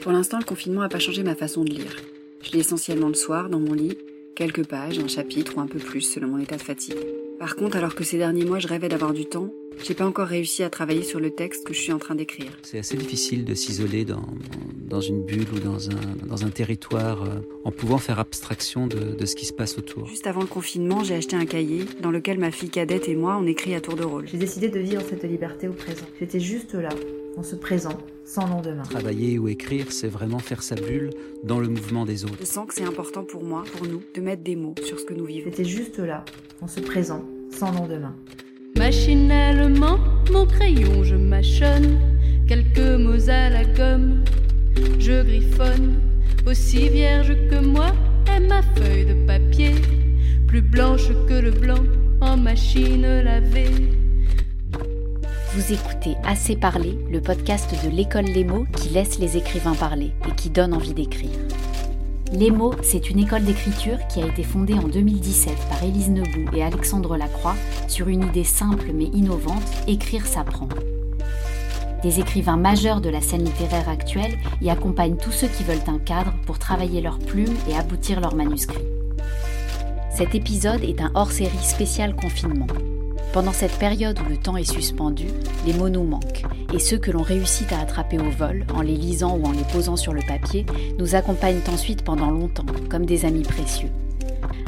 Pour l'instant, le confinement n'a pas changé ma façon de lire. Je lis essentiellement le soir, dans mon lit, quelques pages, un chapitre ou un peu plus selon mon état de fatigue. Par contre, alors que ces derniers mois je rêvais d'avoir du temps, j'ai pas encore réussi à travailler sur le texte que je suis en train d'écrire. C'est assez difficile de s'isoler dans, dans une bulle ou dans un, dans un territoire euh, en pouvant faire abstraction de, de ce qui se passe autour. Juste avant le confinement, j'ai acheté un cahier dans lequel ma fille cadette et moi on écrit à tour de rôle. J'ai décidé de vivre cette liberté au présent. J'étais juste là, en ce présent, sans lendemain. Travailler ou écrire, c'est vraiment faire sa bulle dans le mouvement des autres. Je sens que c'est important pour moi, pour nous, de mettre des mots sur ce que nous vivons. J'étais juste là, en ce présent, sans lendemain. Machinalement, mon crayon, je mâchonne quelques mots à la gomme. Je griffonne, aussi vierge que moi est ma feuille de papier, plus blanche que le blanc en machine lavée. Vous écoutez Assez parler, le podcast de l'école Les mots qui laisse les écrivains parler et qui donne envie d'écrire. Les mots, c'est une école d'écriture qui a été fondée en 2017 par Élise Nebout et Alexandre Lacroix sur une idée simple mais innovante, écrire s'apprend. Des écrivains majeurs de la scène littéraire actuelle y accompagnent tous ceux qui veulent un cadre pour travailler leurs plumes et aboutir leurs manuscrits. Cet épisode est un hors-série spécial confinement. Pendant cette période où le temps est suspendu, les mots nous manquent, et ceux que l'on réussit à attraper au vol, en les lisant ou en les posant sur le papier, nous accompagnent ensuite pendant longtemps, comme des amis précieux.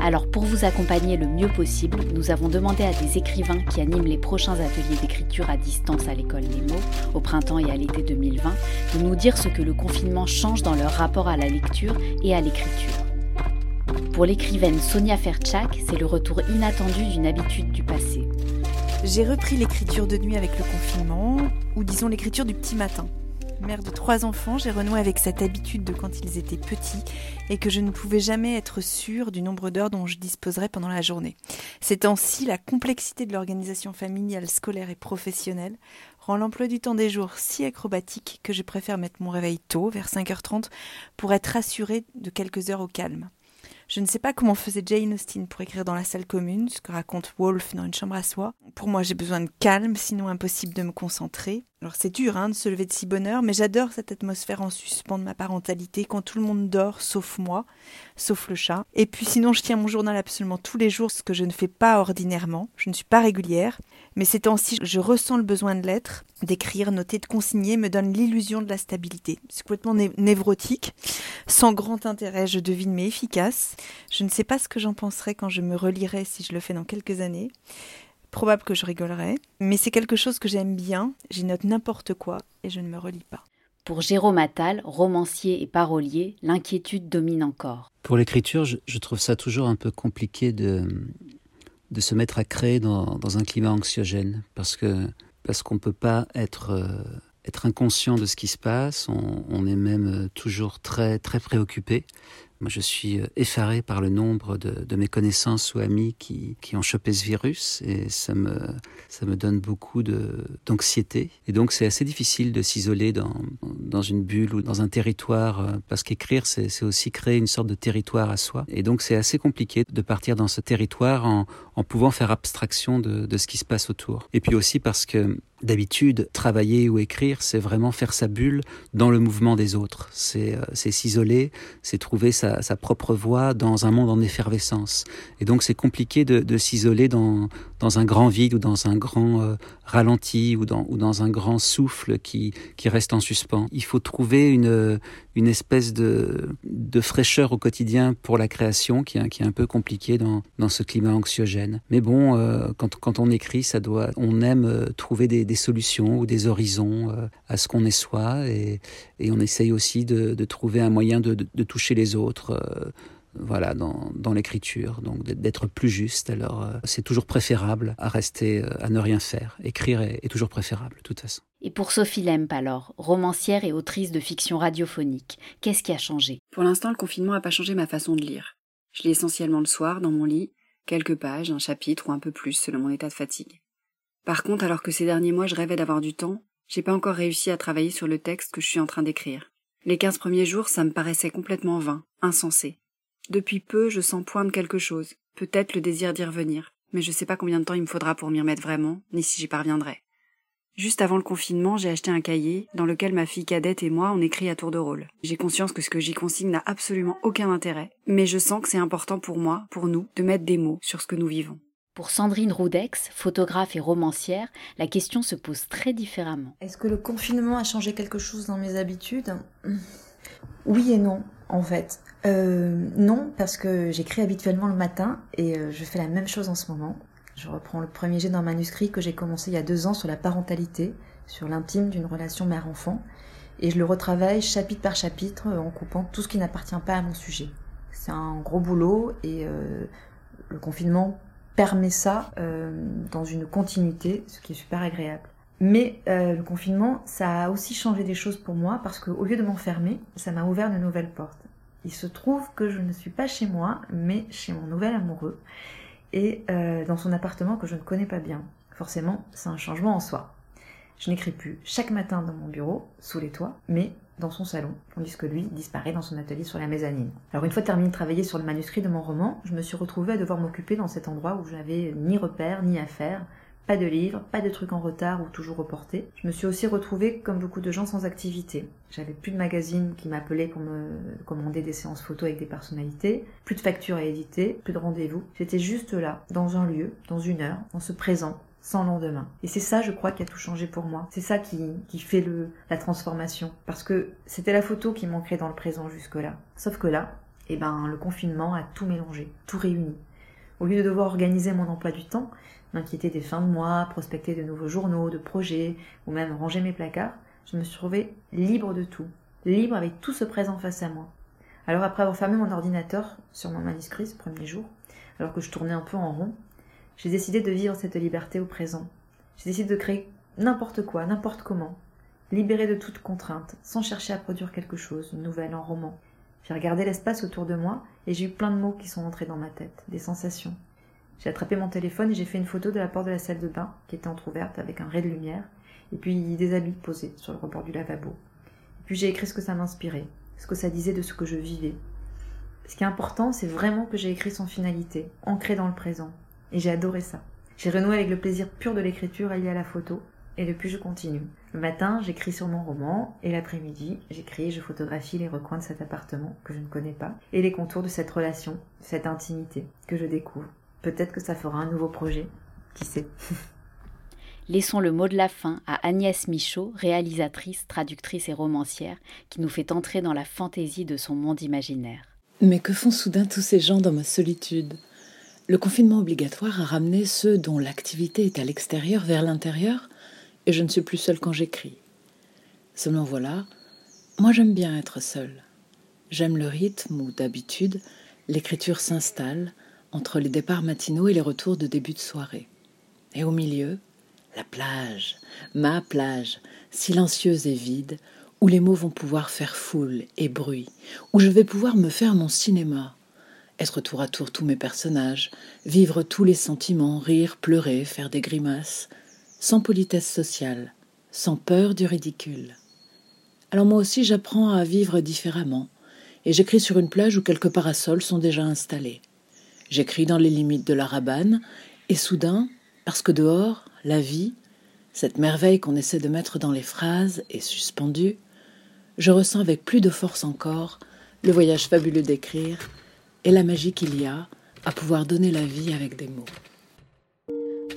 Alors pour vous accompagner le mieux possible, nous avons demandé à des écrivains qui animent les prochains ateliers d'écriture à distance à l'école des mots, au printemps et à l'été 2020, de nous dire ce que le confinement change dans leur rapport à la lecture et à l'écriture. Pour l'écrivaine Sonia Ferchak, c'est le retour inattendu d'une habitude du passé. J'ai repris l'écriture de nuit avec le confinement, ou disons l'écriture du petit matin. Mère de trois enfants, j'ai renoué avec cette habitude de quand ils étaient petits et que je ne pouvais jamais être sûre du nombre d'heures dont je disposerais pendant la journée. Ces temps-ci, la complexité de l'organisation familiale, scolaire et professionnelle rend l'emploi du temps des jours si acrobatique que je préfère mettre mon réveil tôt, vers 5h30, pour être rassurée de quelques heures au calme. Je ne sais pas comment faisait Jane Austen pour écrire dans la salle commune, ce que raconte Wolfe dans une chambre à soi. Pour moi, j'ai besoin de calme, sinon impossible de me concentrer. Alors c'est dur hein, de se lever de si bonne heure, mais j'adore cette atmosphère en suspens de ma parentalité, quand tout le monde dort, sauf moi, sauf le chat. Et puis sinon, je tiens mon journal absolument tous les jours, ce que je ne fais pas ordinairement. Je ne suis pas régulière, mais ces temps-ci, je ressens le besoin de l'être, d'écrire, noter, de consigner, me donne l'illusion de la stabilité. C'est complètement névrotique, sans grand intérêt, je devine, mais efficace. Je ne sais pas ce que j'en penserai quand je me relirai si je le fais dans quelques années probable que je rigolerai, mais c'est quelque chose que j'aime bien, j'y note n'importe quoi et je ne me relis pas. Pour Jérôme Attal, romancier et parolier, l'inquiétude domine encore. Pour l'écriture, je, trouve ça toujours un peu compliqué de, de se mettre à créer dans, dans un climat anxiogène, parce que parce qu'on ne peut pas être, euh, être inconscient de ce qui se passe, on, on est même toujours très, très préoccupé. Moi, je suis euh, effaré par le nombre de, de mes connaissances ou amis qui, qui, ont chopé ce virus et ça me, ça me donne beaucoup d'anxiété. Et donc, c'est assez difficile de s'isoler dans, dans une bulle ou dans un territoire euh, parce qu'écrire, c'est aussi créer une sorte de territoire à soi. Et donc, c'est assez compliqué de partir dans ce territoire en, en pouvant faire abstraction de, de ce qui se passe autour. Et puis aussi parce que D'habitude, travailler ou écrire, c'est vraiment faire sa bulle dans le mouvement des autres. C'est euh, s'isoler, c'est trouver sa, sa, propre voie dans un monde en effervescence. Et donc c'est compliqué de, de s'isoler dans, dans un grand vide ou dans un grand euh, ralenti ou dans, ou dans un grand souffle qui, qui reste en suspens. Il faut trouver une, une espèce de, de fraîcheur au quotidien pour la création qui qui est un peu compliqué dans, dans ce climat anxiogène. Mais bon, euh, quand, quand on écrit, ça doit, on aime euh, trouver des, des solutions ou des horizons euh, à ce qu'on est soi et, et on essaye aussi de, de trouver un moyen de, de, de toucher les autres voilà, dans, dans l'écriture, donc d'être plus juste. Alors, euh, c'est toujours préférable à rester, euh, à ne rien faire. Écrire est, est, toujours préférable, de toute façon. Et pour Sophie Lemp, alors, romancière et autrice de fiction radiophonique, qu'est-ce qui a changé? Pour l'instant, le confinement n'a pas changé ma façon de lire. Je lis essentiellement le soir, dans mon lit, quelques pages, un chapitre ou un peu plus, selon mon état de fatigue. Par contre, alors que ces derniers mois je rêvais d'avoir du temps, j'ai pas encore réussi à travailler sur le texte que je suis en train d'écrire. Les quinze premiers jours, ça me paraissait complètement vain, insensé. Depuis peu, je sens poindre quelque chose, peut-être le désir d'y revenir, mais je sais pas combien de temps il me faudra pour m'y remettre vraiment, ni si j'y parviendrai. Juste avant le confinement, j'ai acheté un cahier dans lequel ma fille cadette et moi on écrit à tour de rôle. J'ai conscience que ce que j'y consigne n'a absolument aucun intérêt, mais je sens que c'est important pour moi, pour nous, de mettre des mots sur ce que nous vivons. Pour Sandrine Roudex, photographe et romancière, la question se pose très différemment. Est-ce que le confinement a changé quelque chose dans mes habitudes? Oui et non, en fait. Euh, non, parce que j'écris habituellement le matin et euh, je fais la même chose en ce moment. Je reprends le premier jet d'un manuscrit que j'ai commencé il y a deux ans sur la parentalité, sur l'intime d'une relation mère-enfant, et je le retravaille chapitre par chapitre en coupant tout ce qui n'appartient pas à mon sujet. C'est un gros boulot et euh, le confinement permet ça euh, dans une continuité, ce qui est super agréable. Mais euh, le confinement, ça a aussi changé des choses pour moi parce qu'au lieu de m'enfermer, ça m'a ouvert de nouvelles portes. Il se trouve que je ne suis pas chez moi, mais chez mon nouvel amoureux et euh, dans son appartement que je ne connais pas bien. Forcément, c'est un changement en soi. Je n'écris plus chaque matin dans mon bureau, sous les toits, mais dans son salon, tandis que lui disparaît dans son atelier sur la mezzanine. Alors une fois terminé de travailler sur le manuscrit de mon roman, je me suis retrouvée à devoir m'occuper dans cet endroit où je n'avais ni repère ni affaire, pas de livres, pas de trucs en retard ou toujours reportés. Je me suis aussi retrouvée, comme beaucoup de gens, sans activité. J'avais plus de magazines qui m'appelaient pour me commander des séances photos avec des personnalités, plus de factures à éditer, plus de rendez-vous. J'étais juste là, dans un lieu, dans une heure, en ce présent, sans lendemain. Et c'est ça, je crois, qui a tout changé pour moi. C'est ça qui, fait la transformation. Parce que c'était la photo qui manquait dans le présent jusque-là. Sauf que là, eh ben, le confinement a tout mélangé, tout réuni. Au lieu de devoir organiser mon emploi du temps, m'inquiéter des fins de mois, prospecter de nouveaux journaux, de projets, ou même ranger mes placards, je me suis trouvée libre de tout, libre avec tout ce présent face à moi. Alors après avoir fermé mon ordinateur sur mon manuscrit ce premier jour, alors que je tournais un peu en rond, j'ai décidé de vivre cette liberté au présent. J'ai décidé de créer n'importe quoi, n'importe comment, libéré de toute contrainte, sans chercher à produire quelque chose, une nouvelle, un roman. J'ai regardé l'espace autour de moi et j'ai eu plein de mots qui sont entrés dans ma tête, des sensations. J'ai attrapé mon téléphone et j'ai fait une photo de la porte de la salle de bain qui était entr'ouverte avec un ray de lumière et puis des habits posés sur le rebord du lavabo. Et puis j'ai écrit ce que ça m'inspirait, ce que ça disait de ce que je vivais. Ce qui est important, c'est vraiment que j'ai écrit sans finalité, ancré dans le présent. Et j'ai adoré ça. J'ai renoué avec le plaisir pur de l'écriture allié à la photo, et depuis je continue. Le matin, j'écris sur mon roman, et l'après-midi, j'écris et je photographie les recoins de cet appartement que je ne connais pas, et les contours de cette relation, cette intimité que je découvre. Peut-être que ça fera un nouveau projet, qui sait. Laissons le mot de la fin à Agnès Michaud, réalisatrice, traductrice et romancière, qui nous fait entrer dans la fantaisie de son monde imaginaire. Mais que font soudain tous ces gens dans ma solitude? Le confinement obligatoire a ramené ceux dont l'activité est à l'extérieur vers l'intérieur, et je ne suis plus seule quand j'écris. Seulement voilà, moi j'aime bien être seule. J'aime le rythme où, d'habitude, l'écriture s'installe entre les départs matinaux et les retours de début de soirée. Et au milieu, la plage, ma plage, silencieuse et vide, où les mots vont pouvoir faire foule et bruit, où je vais pouvoir me faire mon cinéma, être tour à tour tous mes personnages, vivre tous les sentiments, rire, pleurer, faire des grimaces, sans politesse sociale, sans peur du ridicule. Alors moi aussi j'apprends à vivre différemment, et j'écris sur une plage où quelques parasols sont déjà installés. J'écris dans les limites de la rabane, et soudain, parce que dehors, la vie, cette merveille qu'on essaie de mettre dans les phrases, est suspendue, je ressens avec plus de force encore le voyage fabuleux d'écrire et la magie qu'il y a à pouvoir donner la vie avec des mots.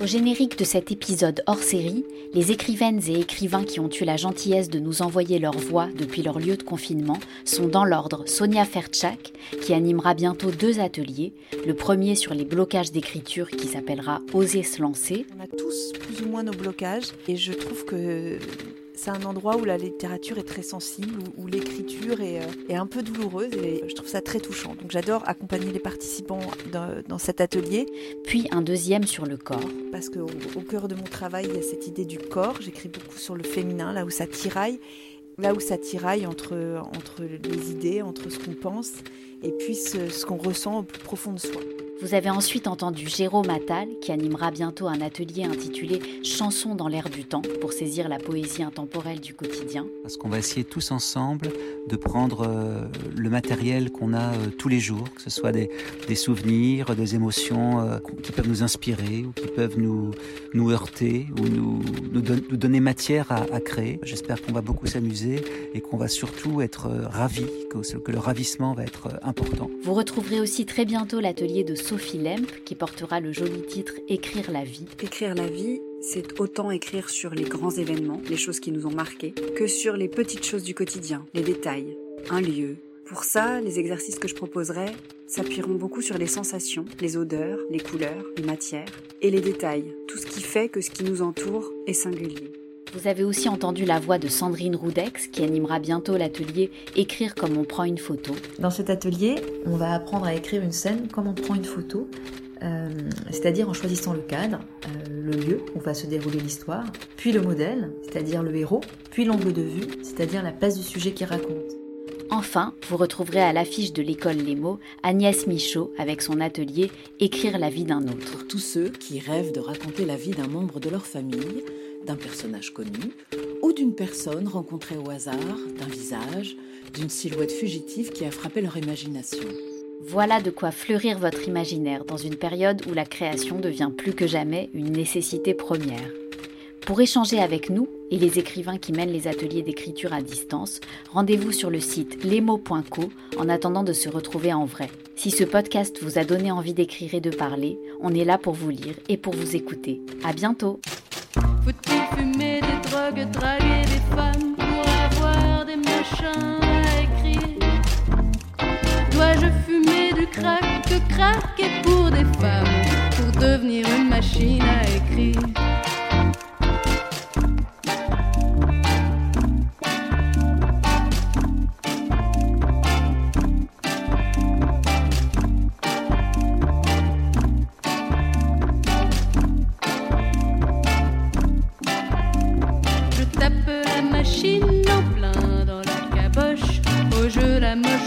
Au générique de cet épisode hors série, les écrivaines et écrivains qui ont eu la gentillesse de nous envoyer leur voix depuis leur lieu de confinement sont dans l'ordre Sonia Fertchak, qui animera bientôt deux ateliers. Le premier sur les blocages d'écriture qui s'appellera Oser se lancer. On a tous plus ou moins nos blocages et je trouve que c'est un endroit où la littérature est très sensible, où, où l'écriture est, euh, est, un peu douloureuse et je trouve ça très touchant. Donc j'adore accompagner les participants dans, dans, cet atelier. Puis un deuxième sur le corps. Parce qu'au au cœur de mon travail, il y a cette idée du corps. J'écris beaucoup sur le féminin, là où ça tiraille. Là où ça tiraille entre, entre les idées, entre ce qu'on pense et puis ce, ce qu'on ressent au plus profond de soi. Vous avez ensuite entendu Jérôme Attal, qui animera bientôt un atelier intitulé Chansons dans l'air du temps pour saisir la poésie intemporelle du quotidien. Parce qu'on va essayer tous ensemble de prendre euh, le matériel qu'on a euh, tous les jours, que ce soit des, souvenirs, des émotions euh, qui peuvent nous inspirer ou qui peuvent nous, nous heurter ou nous, nous, donner matière à, créer. J'espère qu'on va beaucoup s'amuser et qu'on va surtout être ravis, que, que le ravissement va être important. Vous retrouverez aussi très bientôt l'atelier de Sophie Lemp qui portera le joli titre Écrire la vie. Écrire la vie, c'est autant écrire sur les grands événements, les choses qui nous ont marqués, que sur les petites choses du quotidien, les détails, un lieu. Pour ça, les exercices que je proposerai s'appuieront beaucoup sur les sensations, les odeurs, les couleurs, les matières et les détails, tout ce qui fait que ce qui nous entoure est singulier. Vous avez aussi entendu la voix de Sandrine Roudex qui animera bientôt l'atelier Écrire comme on prend une photo. Dans cet atelier, on va apprendre à écrire une scène comme on prend une photo, euh, c'est-à-dire en choisissant le cadre, euh, le lieu où va se dérouler l'histoire, puis le modèle, c'est-à-dire le héros, puis l'angle de vue, c'est-à-dire la place du sujet qui raconte. Enfin, vous retrouverez à l'affiche de l'école Les Mots Agnès Michaud avec son atelier Écrire la vie d'un autre. Tous ceux qui rêvent de raconter la vie d'un membre de leur famille, d'un personnage connu ou d'une personne rencontrée au hasard, d'un visage, d'une silhouette fugitive qui a frappé leur imagination. Voilà de quoi fleurir votre imaginaire dans une période où la création devient plus que jamais une nécessité première. Pour échanger avec nous et les écrivains qui mènent les ateliers d'écriture à distance, rendez-vous sur le site lesmots.co en attendant de se retrouver en vrai. Si ce podcast vous a donné envie d'écrire et de parler, on est là pour vous lire et pour vous écouter. À bientôt! Faut-il fumer des drogues, draguer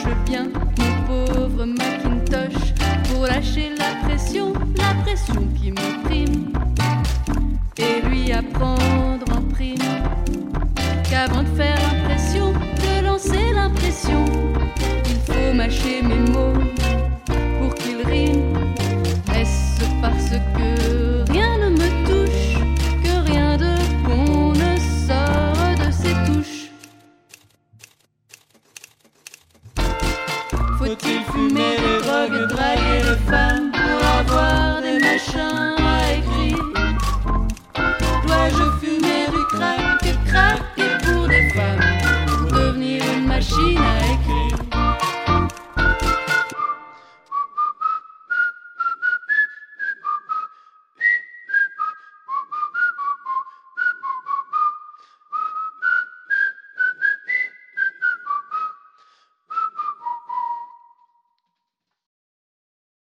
qu'avant de faire l'impression, de lancer l'impression, il faut mâcher